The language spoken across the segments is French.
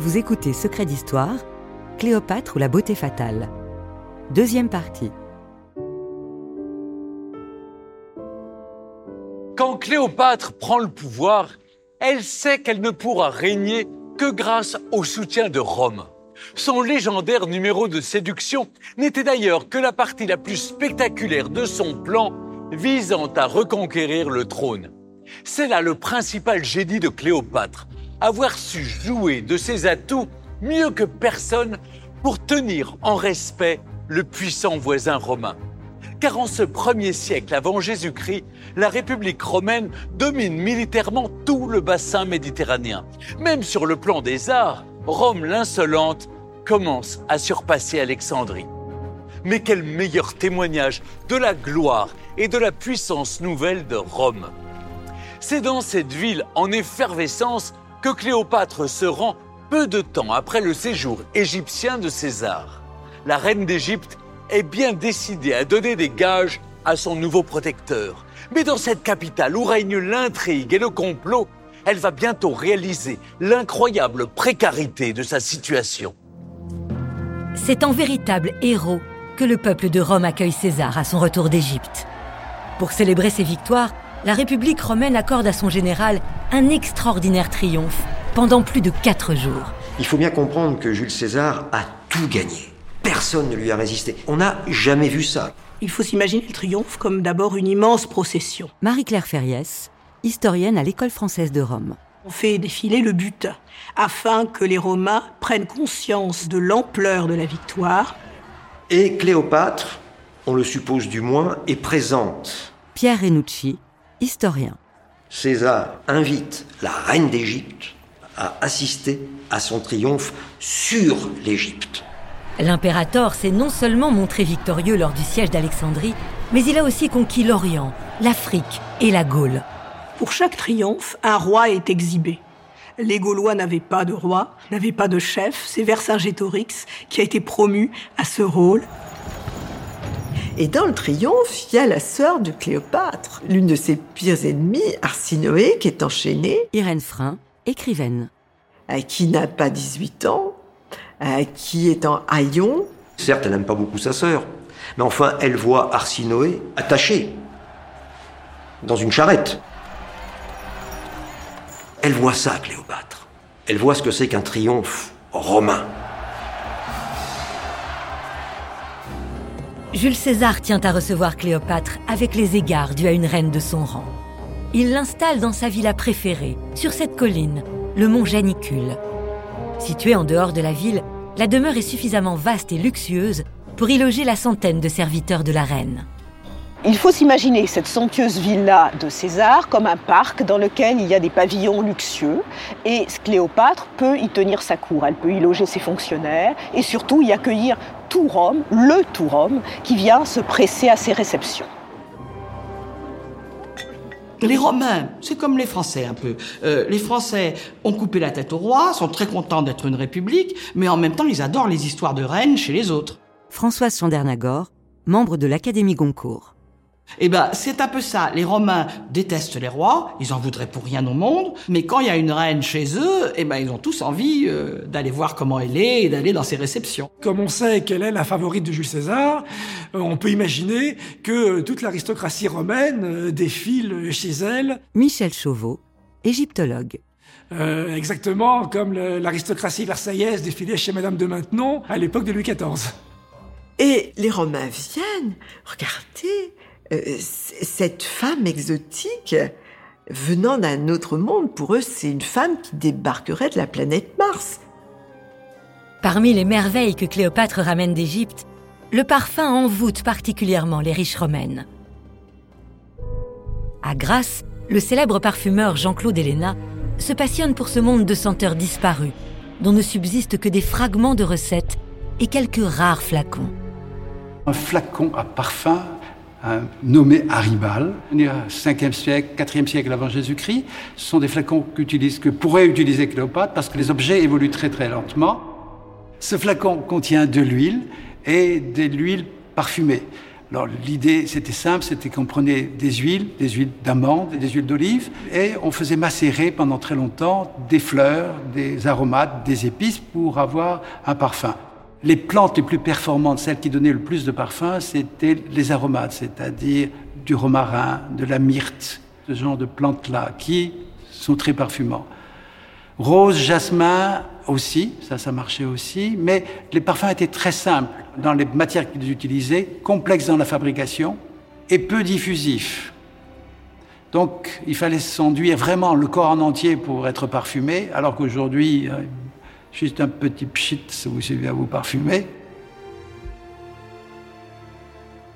Vous écoutez Secret d'Histoire, Cléopâtre ou la beauté fatale. Deuxième partie. Quand Cléopâtre prend le pouvoir, elle sait qu'elle ne pourra régner que grâce au soutien de Rome. Son légendaire numéro de séduction n'était d'ailleurs que la partie la plus spectaculaire de son plan visant à reconquérir le trône. C'est là le principal génie de Cléopâtre, avoir su jouer de ses atouts mieux que personne pour tenir en respect le puissant voisin romain. Car en ce premier siècle avant Jésus-Christ, la République romaine domine militairement tout le bassin méditerranéen. Même sur le plan des arts, Rome l'insolente commence à surpasser Alexandrie. Mais quel meilleur témoignage de la gloire et de la puissance nouvelle de Rome. C'est dans cette ville en effervescence que Cléopâtre se rend peu de temps après le séjour égyptien de César. La reine d'Égypte est bien décidée à donner des gages à son nouveau protecteur. Mais dans cette capitale où règne l'intrigue et le complot, elle va bientôt réaliser l'incroyable précarité de sa situation. C'est en véritable héros que le peuple de Rome accueille César à son retour d'Égypte. Pour célébrer ses victoires, la République romaine accorde à son général un extraordinaire triomphe pendant plus de quatre jours. Il faut bien comprendre que Jules César a tout gagné. Personne ne lui a résisté. On n'a jamais vu ça. Il faut s'imaginer le triomphe comme d'abord une immense procession. Marie-Claire Ferriès, historienne à l'École française de Rome. On fait défiler le butin afin que les Romains prennent conscience de l'ampleur de la victoire. Et Cléopâtre, on le suppose du moins, est présente. Pierre Renucci, historien. César invite la reine d'Égypte à assister à son triomphe sur l'Égypte. L'impérator s'est non seulement montré victorieux lors du siège d'Alexandrie, mais il a aussi conquis l'Orient, l'Afrique et la Gaule. Pour chaque triomphe, un roi est exhibé. Les Gaulois n'avaient pas de roi, n'avaient pas de chef. C'est Vercingétorix qui a été promu à ce rôle. Et dans le triomphe, il y a la sœur de Cléopâtre, l'une de ses pires ennemies, Arsinoé, qui est enchaînée. Irène Frein, écrivaine. Qui n'a pas 18 ans, qui est en haillon. Certes, elle n'aime pas beaucoup sa sœur, mais enfin, elle voit Arsinoé attaché dans une charrette. Elle voit ça, Cléopâtre. Elle voit ce que c'est qu'un triomphe romain. Jules César tient à recevoir Cléopâtre avec les égards dus à une reine de son rang. Il l'installe dans sa villa préférée, sur cette colline, le mont Janicule. Située en dehors de la ville, la demeure est suffisamment vaste et luxueuse pour y loger la centaine de serviteurs de la reine. Il faut s'imaginer cette somptueuse villa de César comme un parc dans lequel il y a des pavillons luxueux et Cléopâtre peut y tenir sa cour, elle peut y loger ses fonctionnaires et surtout y accueillir tout Rome, le tout Rome, qui vient se presser à ses réceptions. Les Romains, c'est comme les Français un peu. Euh, les Français ont coupé la tête au roi, sont très contents d'être une république, mais en même temps ils adorent les histoires de reines chez les autres. Françoise Chandernagor, membre de l'Académie Goncourt. Eh ben, c'est un peu ça. Les Romains détestent les rois, ils en voudraient pour rien au monde, mais quand il y a une reine chez eux, eh ben, ils ont tous envie euh, d'aller voir comment elle est et d'aller dans ses réceptions. Comme on sait qu'elle est la favorite de Jules César, euh, on peut imaginer que toute l'aristocratie romaine euh, défile chez elle. Michel Chauveau, égyptologue. exactement comme l'aristocratie versaillaise défilait chez Madame de Maintenon à l'époque de Louis XIV. Et les Romains viennent, regardez, cette femme exotique venant d'un autre monde, pour eux, c'est une femme qui débarquerait de la planète Mars. Parmi les merveilles que Cléopâtre ramène d'Égypte, le parfum envoûte particulièrement les riches romaines. À Grasse, le célèbre parfumeur Jean-Claude Héléna se passionne pour ce monde de senteurs disparus, dont ne subsistent que des fragments de recettes et quelques rares flacons. Un flacon à parfum nommé Haribal, 5e siècle, 4e siècle avant Jésus-Christ. Ce sont des flacons que pourrait utiliser Cléopâtre parce que les objets évoluent très très lentement. Ce flacon contient de l'huile et de l'huile parfumée. Alors l'idée, c'était simple, c'était qu'on prenait des huiles, des huiles d'amande et des huiles d'olive, et on faisait macérer pendant très longtemps des fleurs, des aromates, des épices pour avoir un parfum. Les plantes les plus performantes, celles qui donnaient le plus de parfum, c'était les aromates, c'est-à-dire du romarin, de la myrte, ce genre de plantes-là, qui sont très parfumants. Rose, jasmin aussi, ça, ça marchait aussi, mais les parfums étaient très simples dans les matières qu'ils utilisaient, complexes dans la fabrication et peu diffusifs. Donc, il fallait s'enduire vraiment le corps en entier pour être parfumé, alors qu'aujourd'hui, euh, juste un petit pchit, ça vous suffit à vous parfumer.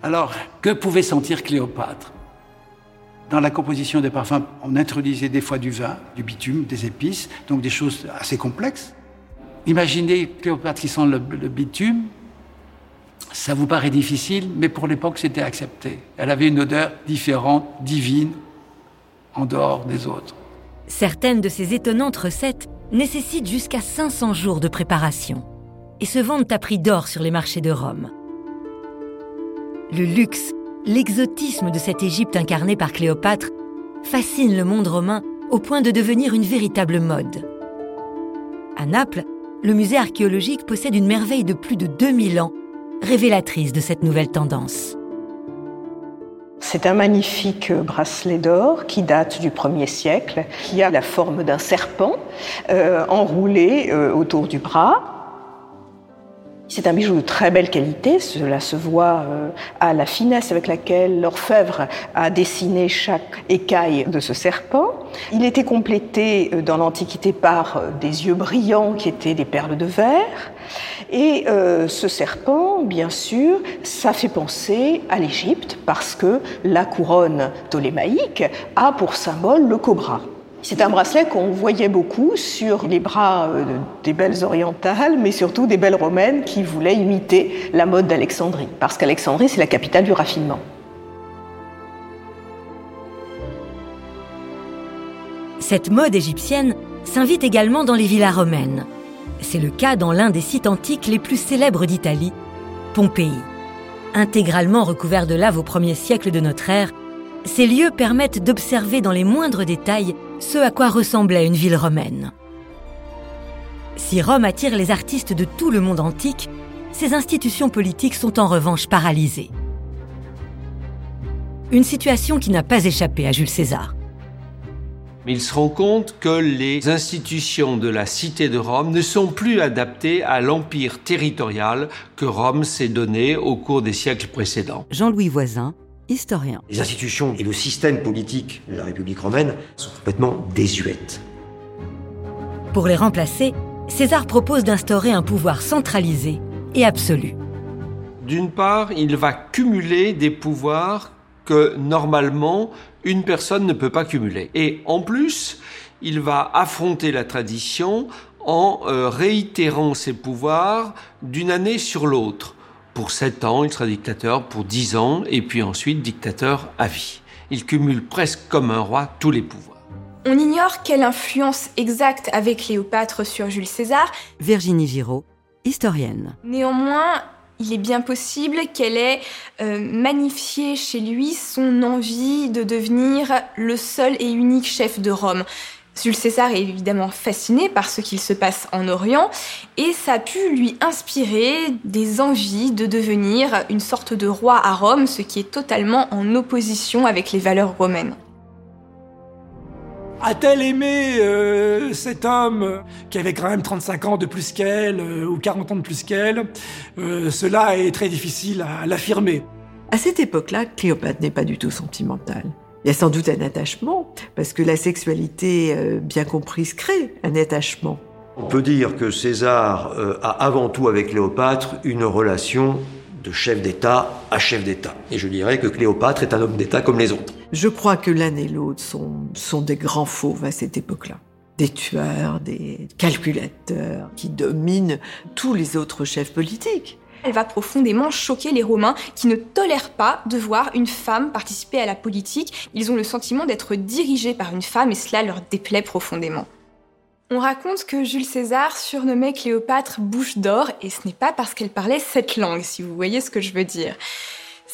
Alors, que pouvait sentir Cléopâtre? Dans la composition des parfums, on introduisait des fois du vin, du bitume, des épices, donc des choses assez complexes. Imaginez Cléopâtre qui sent le, le bitume, ça vous paraît difficile, mais pour l'époque, c'était accepté. Elle avait une odeur différente, divine, en dehors des autres. Certaines de ces étonnantes recettes nécessitent jusqu'à 500 jours de préparation et se vendent à prix d'or sur les marchés de Rome. Le luxe, l'exotisme de cette Égypte incarnée par Cléopâtre fascine le monde romain au point de devenir une véritable mode. À Naples, le musée archéologique possède une merveille de plus de 2000 ans, révélatrice de cette nouvelle tendance. C'est un magnifique bracelet d'or qui date du 1er siècle, qui a la forme d'un serpent euh, enroulé euh, autour du bras. C'est un bijou de très belle qualité, cela se voit euh, à la finesse avec laquelle l'orfèvre a dessiné chaque écaille de ce serpent. Il était complété euh, dans l'Antiquité par euh, des yeux brillants qui étaient des perles de verre. Et euh, ce serpent, bien sûr, ça fait penser à l'Égypte parce que la couronne ptolémaïque a pour symbole le cobra. C'est un bracelet qu'on voyait beaucoup sur les bras euh, des belles orientales, mais surtout des belles romaines qui voulaient imiter la mode d'Alexandrie, parce qu'Alexandrie, c'est la capitale du raffinement. Cette mode égyptienne s'invite également dans les villas romaines. C'est le cas dans l'un des sites antiques les plus célèbres d'Italie, Pompéi. Intégralement recouvert de lave au premier siècle de notre ère, ces lieux permettent d'observer dans les moindres détails ce à quoi ressemblait une ville romaine. Si Rome attire les artistes de tout le monde antique, ses institutions politiques sont en revanche paralysées. Une situation qui n'a pas échappé à Jules César. Mais il se rend compte que les institutions de la cité de Rome ne sont plus adaptées à l'empire territorial que Rome s'est donné au cours des siècles précédents. Jean-Louis Voisin, historien. Les institutions et le système politique de la République romaine sont complètement désuètes. Pour les remplacer, César propose d'instaurer un pouvoir centralisé et absolu. D'une part, il va cumuler des pouvoirs que normalement une personne ne peut pas cumuler. Et en plus, il va affronter la tradition en euh, réitérant ses pouvoirs d'une année sur l'autre. Pour sept ans, il sera dictateur, pour dix ans, et puis ensuite dictateur à vie. Il cumule presque comme un roi tous les pouvoirs. On ignore quelle influence exacte avait Cléopâtre sur Jules César. Virginie Giraud, historienne. Néanmoins, il est bien possible qu'elle ait euh, magnifié chez lui son envie de devenir le seul et unique chef de Rome. Jules César est évidemment fasciné par ce qu'il se passe en Orient et ça a pu lui inspirer des envies de devenir une sorte de roi à Rome, ce qui est totalement en opposition avec les valeurs romaines. A-t-elle aimé euh, cet homme qui avait quand même 35 ans de plus qu'elle euh, ou 40 ans de plus qu'elle euh, Cela est très difficile à, l'affirmer. À cette époque-là, Cléopâtre n'est pas du tout sentimentale. Il y a sans doute un attachement, parce que la sexualité bien comprise crée un attachement. On peut dire que César a avant tout avec Cléopâtre une relation de chef d'État à chef d'État. Et je dirais que Cléopâtre est un homme d'État comme les autres. Je crois que l'un et l'autre sont, des grands fauves à cette époque-là. Des tueurs, des calculateurs qui dominent tous les autres chefs politiques. Elle va profondément choquer les Romains qui ne tolèrent pas de voir une femme participer à la politique. Ils ont le sentiment d'être dirigés par une femme et cela leur déplaît profondément. On raconte que Jules César surnommait Cléopâtre bouche d'or et ce n'est pas parce qu'elle parlait cette langue, si vous voyez ce que je veux dire.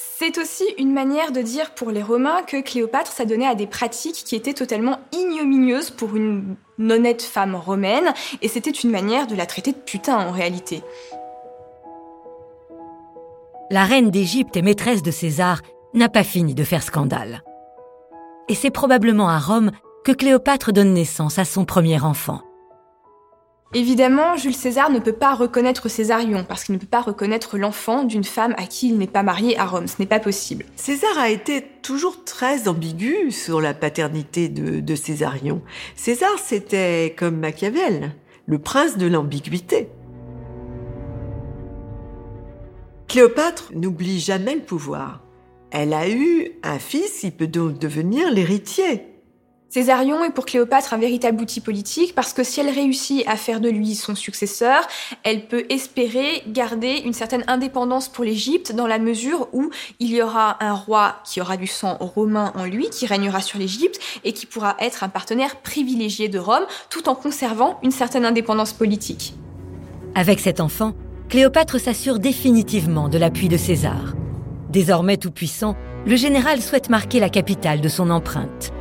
C'est aussi une manière de dire pour les Romains que Cléopâtre s'adonnait à des pratiques qui étaient totalement ignominieuses pour une honnête femme romaine, et c'était une manière de la traiter de putain en réalité. La reine d'Égypte et maîtresse de César n'a pas fini de faire scandale. Et c'est probablement à Rome que Cléopâtre donne naissance à son premier enfant. Évidemment, Jules César ne peut pas reconnaître Césarion parce qu'il ne peut pas reconnaître l'enfant d'une femme à qui il n'est pas marié à Rome. Ce n'est pas possible. César a été toujours très ambigu sur la paternité de, Césarion. César, c'était comme Machiavel, le prince de l'ambiguïté. Cléopâtre n'oublie jamais le pouvoir. Elle a eu un fils, il peut donc devenir l'héritier. Césarion est pour Cléopâtre un véritable outil politique parce que si elle réussit à faire de lui son successeur, elle peut espérer garder une certaine indépendance pour l'Égypte dans la mesure où il y aura un roi qui aura du sang romain en lui, qui régnera sur l'Égypte et qui pourra être un partenaire privilégié de Rome tout en conservant une certaine indépendance politique. Avec cet enfant, Cléopâtre s'assure définitivement de l'appui de César. Désormais tout puissant, le général souhaite marquer la capitale de son empreinte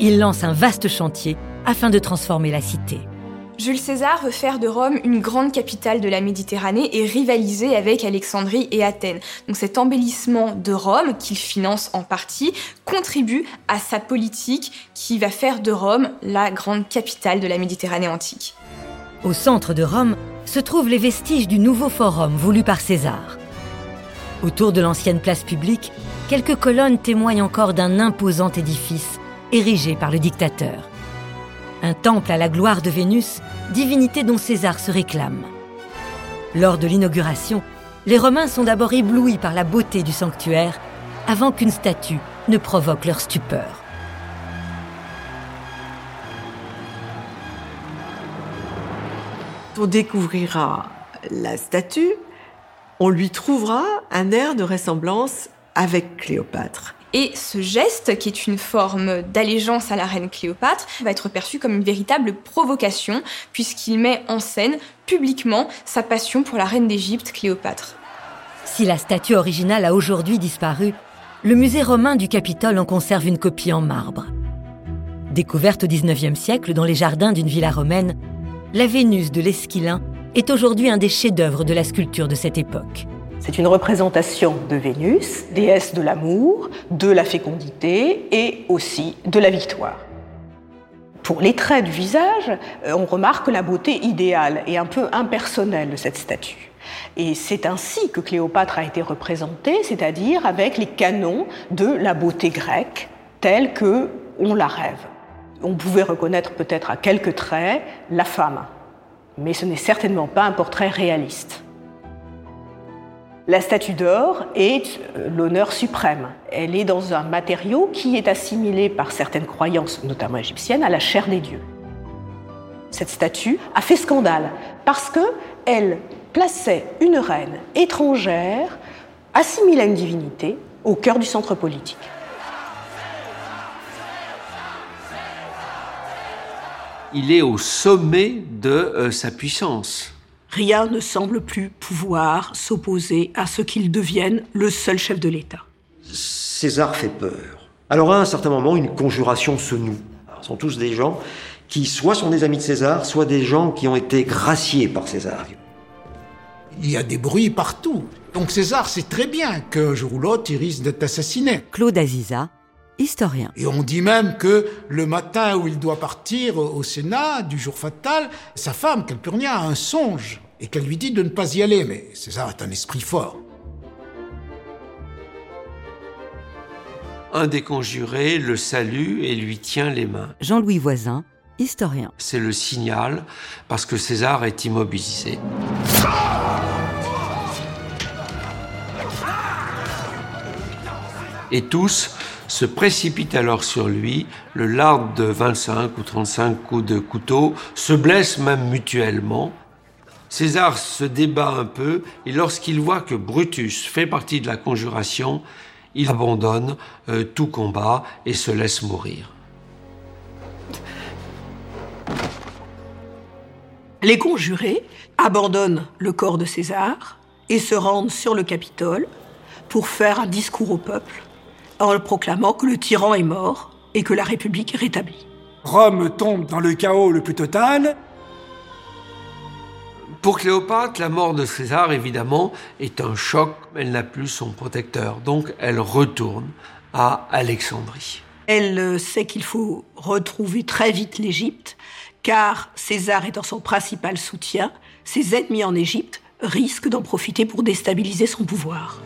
il lance un vaste chantier afin de transformer la cité. Jules César veut faire de Rome une grande capitale de la Méditerranée et rivaliser avec Alexandrie et Athènes. Donc cet embellissement de Rome, qu'il finance en partie, contribue à sa politique qui va faire de Rome la grande capitale de la Méditerranée antique. Au centre de Rome se trouvent les vestiges du nouveau forum voulu par César. Autour de l'ancienne place publique, quelques colonnes témoignent encore d'un imposant édifice érigé par le dictateur. Un temple à la gloire de Vénus, divinité dont César se réclame. Lors de l'inauguration, les Romains sont d'abord éblouis par la beauté du sanctuaire avant qu'une statue ne provoque leur stupeur. On découvrira la statue, on lui trouvera un air de ressemblance avec Cléopâtre. Et ce geste, qui est une forme d'allégeance à la reine Cléopâtre, va être perçu comme une véritable provocation, puisqu'il met en scène publiquement sa passion pour la reine d'Égypte, Cléopâtre. Si la statue originale a aujourd'hui disparu, le musée romain du Capitole en conserve une copie en marbre. Découverte au XIXe siècle dans les jardins d'une villa romaine, la Vénus de l'Esquilin est aujourd'hui un des chefs-d'œuvre de la sculpture de cette époque. C'est une représentation de Vénus, déesse de l'amour, de la fécondité et aussi de la victoire. Pour les traits du visage, euh, on remarque la beauté idéale et un peu impersonnelle de cette statue. Et c'est ainsi que Cléopâtre a été représentée, c'est-à-dire avec les canons de la beauté grecque, telle que on la rêve. On pouvait reconnaître peut-être à quelques traits la femme, mais ce n'est certainement pas un portrait réaliste. La statue d'or est euh, l'honneur suprême. Elle est dans un matériau qui est assimilé par certaines croyances, notamment égyptiennes, à la chair des dieux. Cette statue a fait scandale parce qu'elle plaçait une reine étrangère, assimilée à une divinité, au cœur du centre politique. Il est au sommet de euh, sa puissance. Rien ne semble plus pouvoir s'opposer à ce qu'il devienne le seul chef de l'État. César fait peur. Alors à un certain moment, une conjuration se noue. ce sont tous des gens qui soit sont des amis de César, soit des gens qui ont été graciés par César. Il y a des bruits partout. Donc César sait très bien qu'un jour ou l'autre, il risque d'être assassiné. Claude Aziza, historien. Et on dit même que le matin où il doit partir au Sénat, du jour fatal, sa femme, Calpurnia, a un songe et qu'elle lui dit de ne pas y aller, mais César est un esprit fort. Un des conjurés le salue et lui tient les mains. Jean-Louis Voisin, historien. C'est le signal parce que César est immobilisé. Et tous se précipitent alors sur lui, le lardent de 25 ou 35 coups de couteau, se blessent même mutuellement. César se débat un peu et lorsqu'il voit que Brutus fait partie de la conjuration, il abandonne euh, tout combat et se laisse mourir. Les conjurés abandonnent le corps de César et se rendent sur le Capitole pour faire un discours au peuple en proclamant que le tyran est mort et que la République est rétablie. Rome tombe dans le chaos le plus total. Pour Cléopâtre, la mort de César, évidemment, est un choc. Elle n'a plus son protecteur. Donc, elle retourne à Alexandrie. Elle sait qu'il faut retrouver très vite l'Égypte, car César étant son principal soutien, ses ennemis en Égypte risquent d'en profiter pour déstabiliser son pouvoir.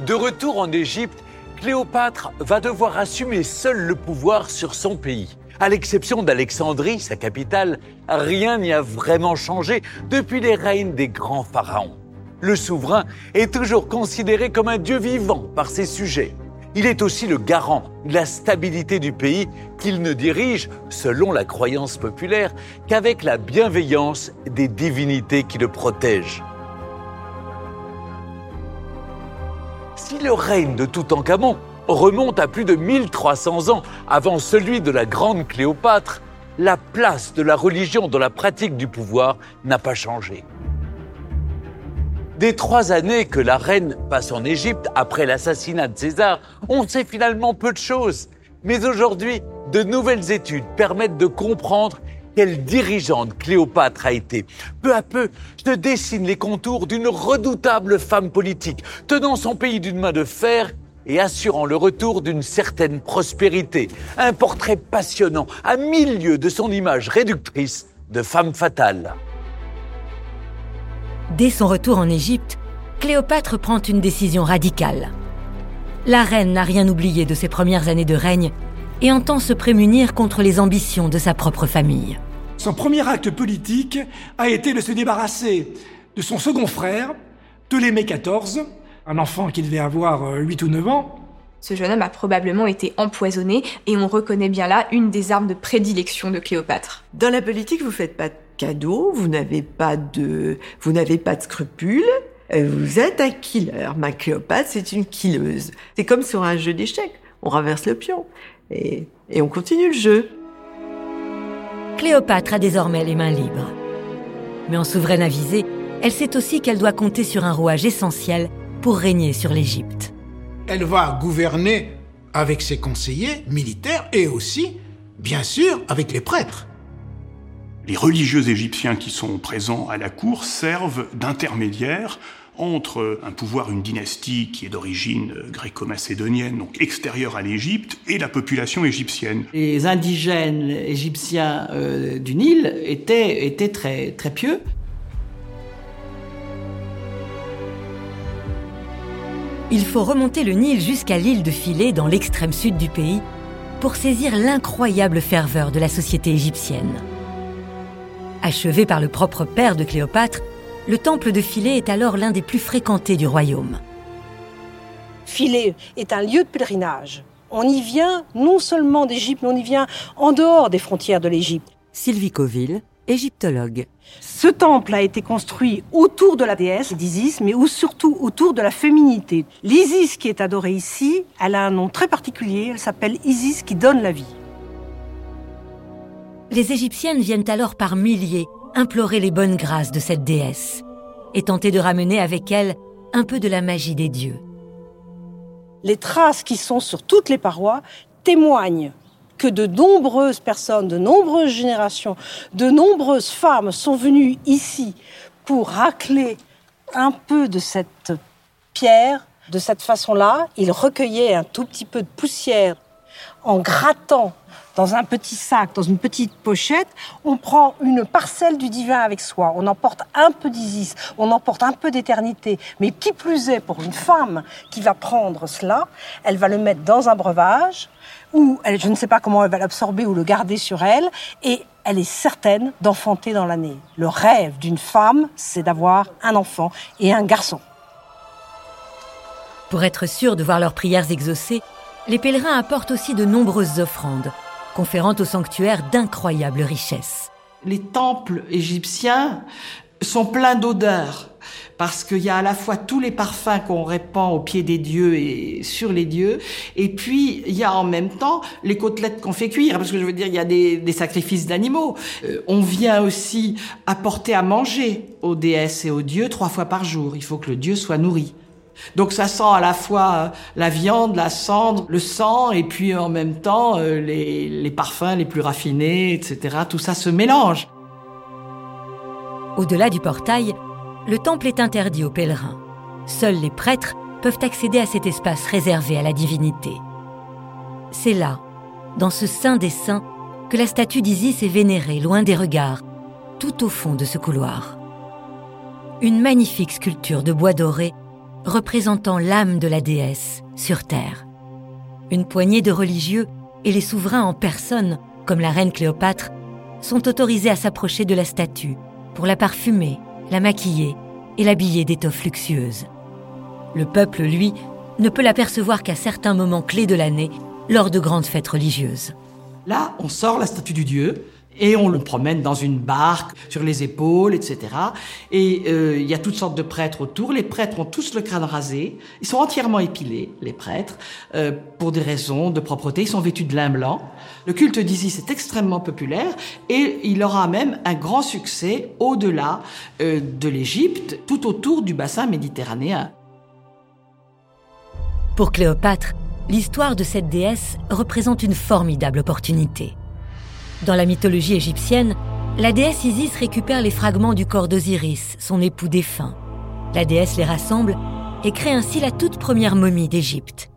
De retour en Égypte, Cléopâtre va devoir assumer seule le pouvoir sur son pays. À l'exception d'Alexandrie, sa capitale, rien n'y a vraiment changé depuis les règnes des grands pharaons. Le souverain est toujours considéré comme un dieu vivant par ses sujets. Il est aussi le garant de la stabilité du pays qu'il ne dirige, selon la croyance populaire, qu'avec la bienveillance des divinités qui le protègent. Si le règne de Toutankhamon remonte à plus de 1300 ans avant celui de la grande Cléopâtre, la place de la religion dans la pratique du pouvoir n'a pas changé. Des trois années que la reine passe en Égypte après l'assassinat de César, on sait finalement peu de choses. Mais aujourd'hui, de nouvelles études permettent de comprendre quelle dirigeante Cléopâtre a été. Peu à peu, se dessinent les contours d'une redoutable femme politique, tenant son pays d'une main de fer et assurant le retour d'une certaine prospérité. Un portrait passionnant, à mille lieues de son image réductrice de femme fatale. Dès son retour en Égypte, Cléopâtre prend une décision radicale. La reine n'a rien oublié de ses premières années de règne et entend se prémunir contre les ambitions de sa propre famille. Son premier acte politique a été de se débarrasser de son second frère, Ptolémée XIV, un enfant qui devait avoir 8 euh, ou 9 ans. Ce jeune homme a probablement été empoisonné et on reconnaît bien là une des armes de prédilection de Cléopâtre. Dans la politique, vous faites pas de cadeaux, vous n'avez pas de, vous n'avez pas de scrupules. Euh, vous êtes un killer. Ma Cléopâtre, c'est une killeuse. C'est comme sur un jeu d'échecs. On renverse le pion et, on continue le jeu. Cléopâtre a désormais les mains libres. Mais en souveraine avisée, elle sait aussi qu'elle doit compter sur un rouage essentiel pour régner sur l'Égypte. Elle va gouverner avec ses conseillers militaires et aussi, bien sûr, avec les prêtres. Les religieux égyptiens qui sont présents à la cour servent d'intermédiaires entre un pouvoir, une dynastie qui est d'origine gréco-macédonienne, donc extérieure à l'Égypte, et la population égyptienne. Les indigènes égyptiens euh, du Nil étaient, étaient très, très pieux. Il faut remonter le Nil jusqu'à l'île de Philæ, dans l'extrême sud du pays, pour saisir l'incroyable ferveur de la société égyptienne. Achevé par le propre père de Cléopâtre, le temple de Philæ est alors l'un des plus fréquentés du royaume. Philæ est un lieu de pèlerinage. On y vient non seulement d'Égypte, mais on y vient en dehors des frontières de l'Égypte. Sylvie Coville, égyptologue. Ce temple a été construit autour de la déesse d'Isis, mais surtout autour de la féminité. L'Isis qui est adorée ici, elle a un nom très particulier, elle s'appelle Isis qui donne la vie. Les Égyptiennes viennent alors par milliers implorer les bonnes grâces de cette déesse et tenter de ramener avec elle un peu de la magie des dieux. Les traces qui sont sur toutes les parois témoignent que de nombreuses personnes, de nombreuses générations, de nombreuses femmes sont venues ici pour racler un peu de cette pierre. De cette façon-là, ils recueillaient un tout petit peu de poussière en grattant dans un petit sac, dans une petite pochette, on prend une parcelle du divin avec soi. On emporte un peu d'Isis, on emporte un peu d'éternité. Mais qui plus est, pour une femme qui va prendre cela, elle va le mettre dans un breuvage, ou elle, je ne sais pas comment elle va l'absorber ou le garder sur elle, et elle est certaine d'enfanter dans l'année. Le rêve d'une femme, c'est d'avoir un enfant et un garçon. Pour être sûr de voir leurs prières exaucées, les pèlerins apportent aussi de nombreuses offrandes, conférant au sanctuaire d'incroyables richesses. Les temples égyptiens sont pleins d'odeurs. parce qu'il y a à la fois tous les parfums qu'on répand au pied des dieux et sur les dieux, et puis il y a en même temps les côtelettes qu'on fait cuire, parce que je veux dire, il y a des, sacrifices d'animaux. Euh, on vient aussi apporter à manger aux déesses et aux dieux trois fois par jour. Il faut que le dieu soit nourri. Donc ça sent à la fois euh, la viande, la cendre, le sang, et puis en même temps euh, les parfums les plus raffinés, etc. Tout ça se mélange. Au-delà du portail, le temple est interdit aux pèlerins. Seuls les prêtres peuvent accéder à cet espace réservé à la divinité. C'est là, dans ce saint des saints, que la statue d'Isis est vénérée, loin des regards, tout au fond de ce couloir. Une magnifique sculpture de bois doré représentant l'âme de la déesse sur Terre. Une poignée de religieux et les souverains en personne, comme la reine Cléopâtre, sont autorisés à s'approcher de la statue pour la parfumer, la maquiller et l'habiller d'étoffes luxueuses. Le peuple, lui, ne peut l'apercevoir qu'à certains moments clés de l'année, lors de grandes fêtes religieuses. Là, on sort la statue du dieu, et on le promène dans une barque, sur les épaules, etc. Et euh, il y a toutes sortes de prêtres autour. Les prêtres ont tous le crâne rasé. Ils sont entièrement épilés, les prêtres, euh, pour des raisons de propreté. Ils sont vêtus de lin blanc. Le culte d'Isis est extrêmement populaire et il aura même un grand succès au-delà euh, de l'Égypte, tout autour du bassin méditerranéen. Pour Cléopâtre, l'histoire de cette déesse représente une formidable opportunité. Dans la mythologie égyptienne, la déesse Isis récupère les fragments du corps d'Osiris, son époux défunt. La déesse les rassemble et crée ainsi la toute première momie d'Égypte.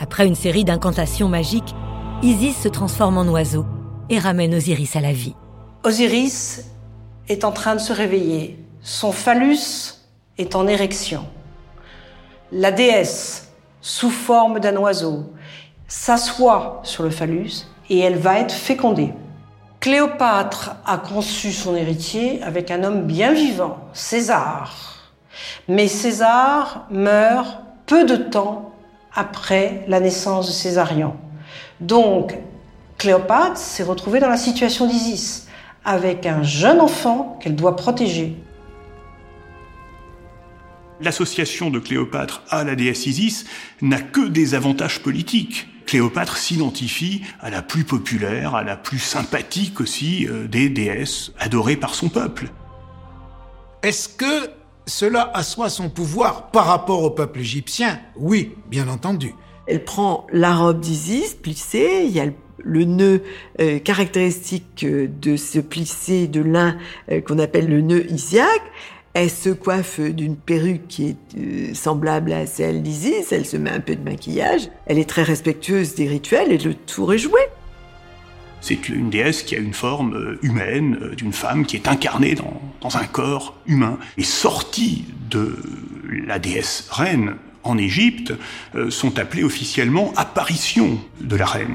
Après une série d'incantations magiques, Isis se transforme en oiseau et ramène Osiris à la vie. Osiris est en train de se réveiller. Son phallus est en érection. La déesse, sous forme d'un oiseau, s'assoit sur le phallus et elle va être fécondée. Cléopâtre a conçu son héritier avec un homme bien vivant, César. Mais César meurt peu de temps après la naissance de Césarion. Donc, Cléopâtre s'est retrouvée dans la situation d'Isis, avec un jeune enfant qu'elle doit protéger. L'association de Cléopâtre à la déesse Isis n'a que des avantages politiques. Cléopâtre s'identifie à la plus populaire, à la plus sympathique aussi euh, des déesses adorées par son peuple. Est-ce que cela assoit son pouvoir par rapport au peuple égyptien? Oui, bien entendu. Elle prend la robe d'Isis plissée, il y a le, nœud euh, caractéristique euh, de ce plissé de lin qu'on appelle le nœud isiaque. Elle se coiffe d'une perruque qui est euh, semblable à celle d'Isis, elle se met un peu de maquillage, elle est très respectueuse des rituels et le tour est joué. C'est une déesse qui a une forme euh, humaine, euh, d'une femme qui est incarnée dans, un corps humain. Et sorties de la déesse reine en Égypte sont appelées officiellement apparitions de la reine.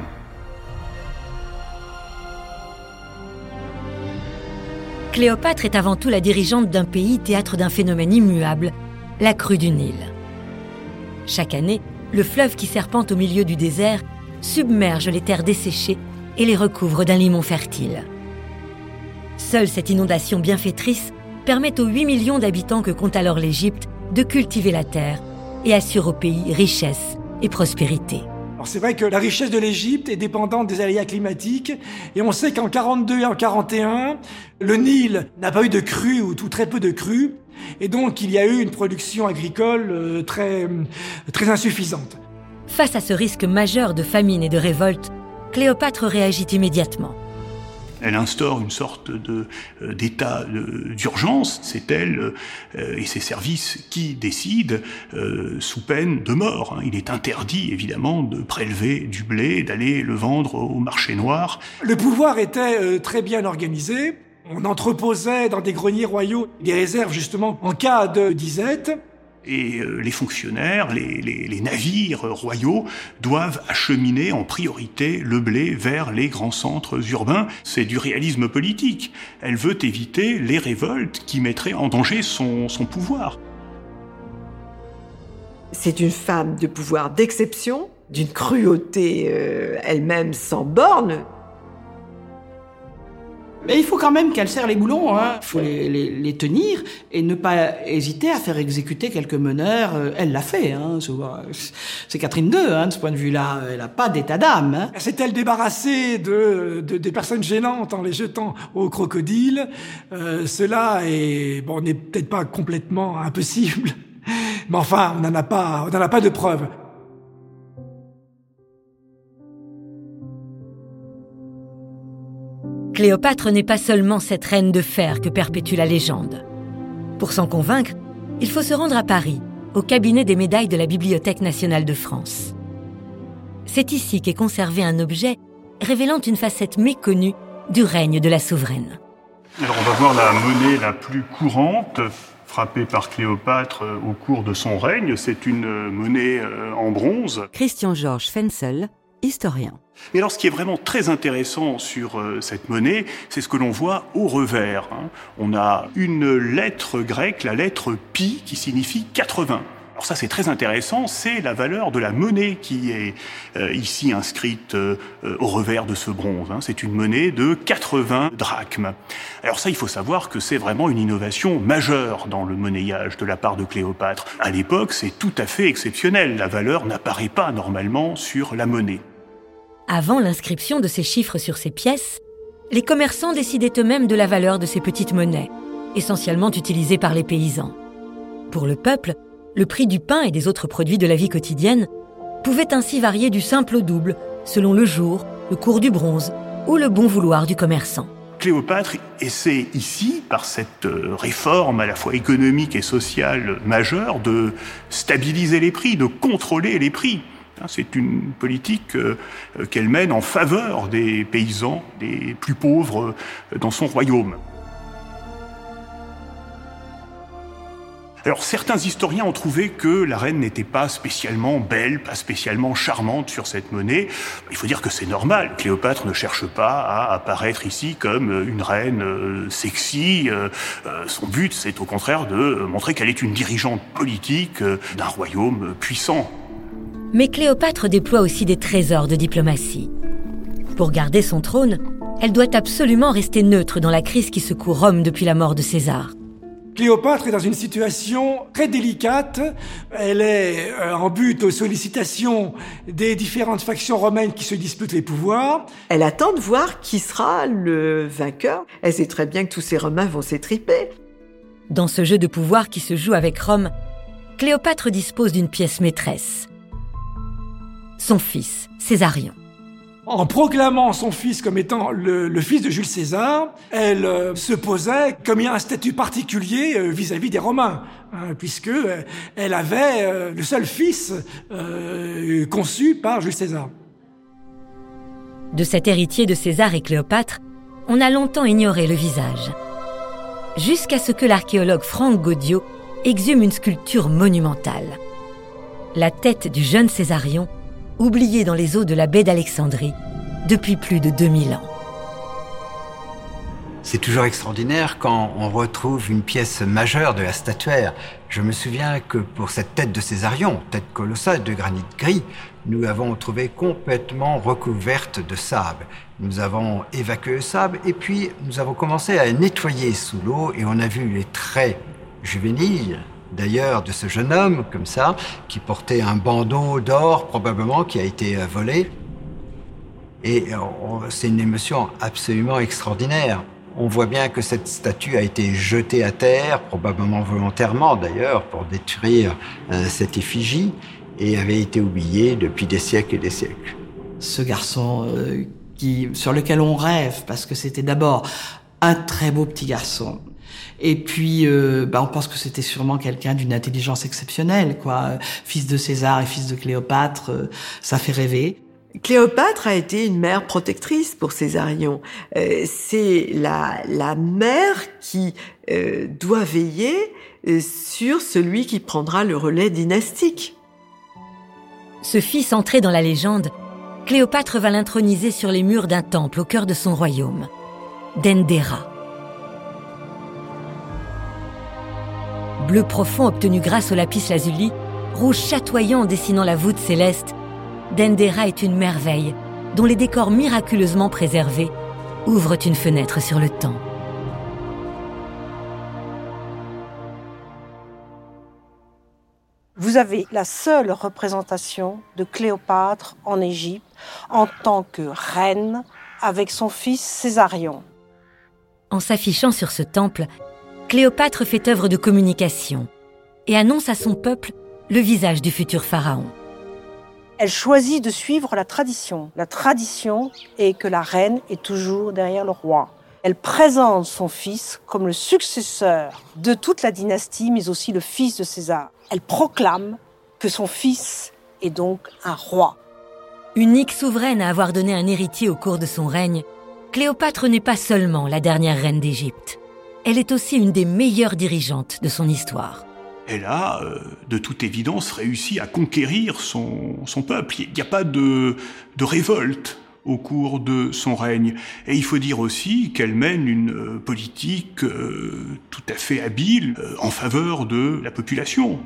Cléopâtre est avant tout la dirigeante d'un pays théâtre d'un phénomène immuable, la crue du Nil. Chaque année, le fleuve qui serpente au milieu du désert submerge les terres desséchées et les recouvre d'un limon fertile. Seule cette inondation bienfaitrice permet aux 8 millions d'habitants que compte alors l'Égypte de cultiver la terre et assure au pays richesse et prospérité c'est vrai que la richesse de l'Égypte est dépendante des aléas climatiques, et on sait qu'en 42 et en 41, le Nil n'a pas eu de crue ou tout très peu de crue, et donc il y a eu une production agricole euh, très, très insuffisante. Face à ce risque majeur de famine et de révolte, Cléopâtre réagit immédiatement. Elle instaure une sorte de euh, d'état d'urgence. C'est elle euh, et ses services qui décident euh, sous peine de mort. Hein. Il est interdit évidemment de prélever du blé, d'aller le vendre au marché noir. Le pouvoir était très bien organisé. On entreposait dans des greniers royaux des réserves justement en cas de disette. Et euh, les fonctionnaires, les, navires royaux doivent acheminer en priorité le blé vers les grands centres urbains. C'est du réalisme politique. Elle veut éviter les révoltes qui mettraient en danger son, pouvoir. C'est une femme de pouvoir d'exception, d'une cruauté euh, elle-même sans borne. Mais il faut quand même qu'elle serre les boulons, hein. Il faut les, les, les, tenir et ne pas hésiter à faire exécuter quelques meneurs. Euh, elle l'a fait, hein. C'est Catherine II, hein, de ce point de vue-là. Elle n'a pas d'état d'âme. Hein. S'est-elle débarrassée de, de, des personnes gênantes en les jetant au crocodile? Euh, Cela est, bon, n'est peut-être pas complètement impossible. Mais enfin, on n'en a pas, on n'en a pas de preuves. Cléopâtre n'est pas seulement cette reine de fer que perpétue la légende. Pour s'en convaincre, il faut se rendre à Paris, au cabinet des médailles de la Bibliothèque nationale de France. C'est ici qu'est conservé un objet révélant une facette méconnue du règne de la souveraine. Alors on va voir la monnaie la plus courante frappée par Cléopâtre euh, au cours de son règne. C'est une euh, monnaie euh, en bronze. Christian Georges Fensel, Mais alors, ce qui est vraiment très intéressant sur euh, cette monnaie, c'est ce que l'on voit au revers. Hein. On a une lettre grecque, la lettre pi, qui signifie 80. Alors ça, c'est très intéressant, c'est la valeur de la monnaie qui est euh, ici inscrite euh, au revers de ce bronze. Hein. C'est une monnaie de 80 drachmes. Alors ça, il faut savoir que c'est vraiment une innovation majeure dans le monnayage de la part de Cléopâtre. À l'époque, c'est tout à fait exceptionnel. La valeur n'apparaît pas normalement sur la monnaie. Avant l'inscription de ces chiffres sur ces pièces, les commerçants décidaient eux-mêmes de la valeur de ces petites monnaies, essentiellement utilisées par les paysans. Pour le peuple, le prix du pain et des autres produits de la vie quotidienne pouvait ainsi varier du simple au double, selon le jour, le cours du bronze ou le bon vouloir du commerçant. Cléopâtre essaie ici, par cette euh, réforme à la fois économique et sociale majeure, de stabiliser les prix, de contrôler les prix. Hein, c'est une politique euh, euh, qu'elle mène en faveur des paysans, des plus pauvres euh, dans son royaume. Alors certains historiens ont trouvé que la reine n'était pas spécialement belle, pas spécialement charmante sur cette monnaie. Il faut dire que c'est normal. Cléopâtre ne cherche pas à apparaître ici comme une reine sexy. Son but, c'est au contraire de montrer qu'elle est une dirigeante politique d'un royaume puissant. Mais Cléopâtre déploie aussi des trésors de diplomatie. Pour garder son trône, elle doit absolument rester neutre dans la crise qui secoue Rome depuis la mort de César. Cléopâtre est dans une situation très délicate. Elle est euh, en but aux sollicitations des différentes factions romaines qui se disputent les pouvoirs. Elle attend de voir qui sera le vainqueur. Elle sait très bien que tous ces Romains vont s'étriper. Dans ce jeu de pouvoir qui se joue avec Rome, Cléopâtre dispose d'une pièce maîtresse, son fils, Césarion. En proclamant son fils comme étant le, fils de Jules César, elle euh, se posait comme il y a un statut particulier euh, vis-à-vis des Romains, hein, puisque euh, elle avait le seul fils conçu par Jules César. De cet héritier de César et Cléopâtre, on a longtemps ignoré le visage. Jusqu'à ce que l'archéologue Franck Gaudio exhume une sculpture monumentale. La tête du jeune Césarion oublié dans les eaux de la baie d'Alexandrie depuis plus de 2000 ans. C'est toujours extraordinaire quand on retrouve une pièce majeure de la statuaire. Je me souviens que pour cette tête de Césarion, tête colossale de granit gris, nous l'avons trouvée complètement recouverte de sable. Nous avons évacué le sable et puis nous avons commencé à nettoyer sous l'eau et on a vu les traits juvéniles d'ailleurs de ce jeune homme, comme ça, qui portait un bandeau d'or, probablement, qui a été euh, volé. Et euh, c'est une émotion absolument extraordinaire. On voit bien que cette statue a été jetée à terre, probablement volontairement d'ailleurs, pour détruire euh, cette effigie, et avait été oubliée depuis des siècles et des siècles. Ce garçon qui, sur lequel on rêve, parce que c'était d'abord un très beau petit garçon, et puis, euh, bah, on pense que c'était sûrement quelqu'un d'une intelligence exceptionnelle, quoi. Fils de César et fils de Cléopâtre, euh, ça fait rêver. Cléopâtre a été une mère protectrice pour Césarion. Euh, c'est la, la mère qui doit veiller sur celui qui prendra le relais dynastique. Ce fils entré dans la légende, Cléopâtre va l'introniser sur les murs d'un temple au cœur de son royaume, Dendera. Bleu profond obtenu grâce au lapis lazuli, rouge chatoyant dessinant la voûte céleste, Dendera est une merveille dont les décors miraculeusement préservés ouvrent une fenêtre sur le temps. Vous avez la seule représentation de Cléopâtre en Égypte en tant que reine avec son fils Césarion. En s'affichant sur ce temple, Cléopâtre fait œuvre de communication et annonce à son peuple le visage du futur pharaon. Elle choisit de suivre la tradition. La tradition est que la reine est toujours derrière le roi. Elle présente son fils comme le successeur de toute la dynastie, mais aussi le fils de César. Elle proclame que son fils est donc un roi. Unique souveraine à avoir donné un héritier au cours de son règne, Cléopâtre n'est pas seulement la dernière reine d'Égypte. Elle est aussi une des meilleures dirigeantes de son histoire. Elle a, euh, de toute évidence, réussi à conquérir son, son peuple. Il n'y a pas de, de révolte au cours de son règne. Et il faut dire aussi qu'elle mène une euh, politique euh, tout à fait habile euh, en faveur de la population.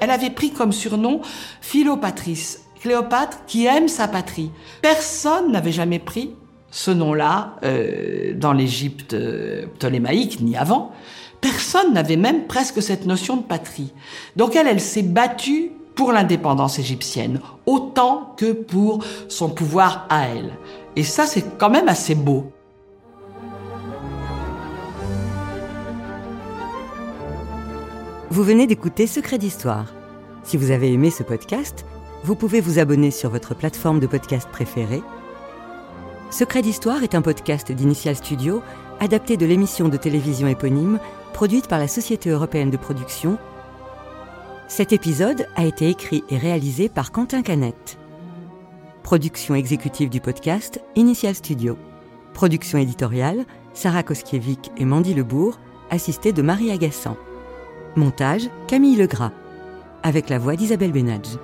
Elle avait pris comme surnom Philopatrice, Cléopâtre qui aime sa patrie. Personne n'avait jamais pris ce nom-là euh, dans l'Égypte euh, ptolémaïque, ni avant. Personne n'avait même presque cette notion de patrie. Donc elle, elle s'est battue pour l'indépendance égyptienne, autant que pour son pouvoir à elle. Et ça, c'est quand même assez beau. Vous venez d'écouter Secret d'Histoire. Si vous avez aimé ce podcast, vous pouvez vous abonner sur votre plateforme de podcast préférée. Secret d'Histoire est un podcast d'Initial Studio adapté de l'émission de télévision éponyme produite par la Société européenne de production. Cet épisode a été écrit et réalisé par Quentin Canette. Production exécutive du podcast Initial Studio. Production éditoriale Sarah Koskiewicz et Mandy Lebourg, assistée de Marie Agassan. Montage Camille Legras, avec la voix d'Isabelle Benadj.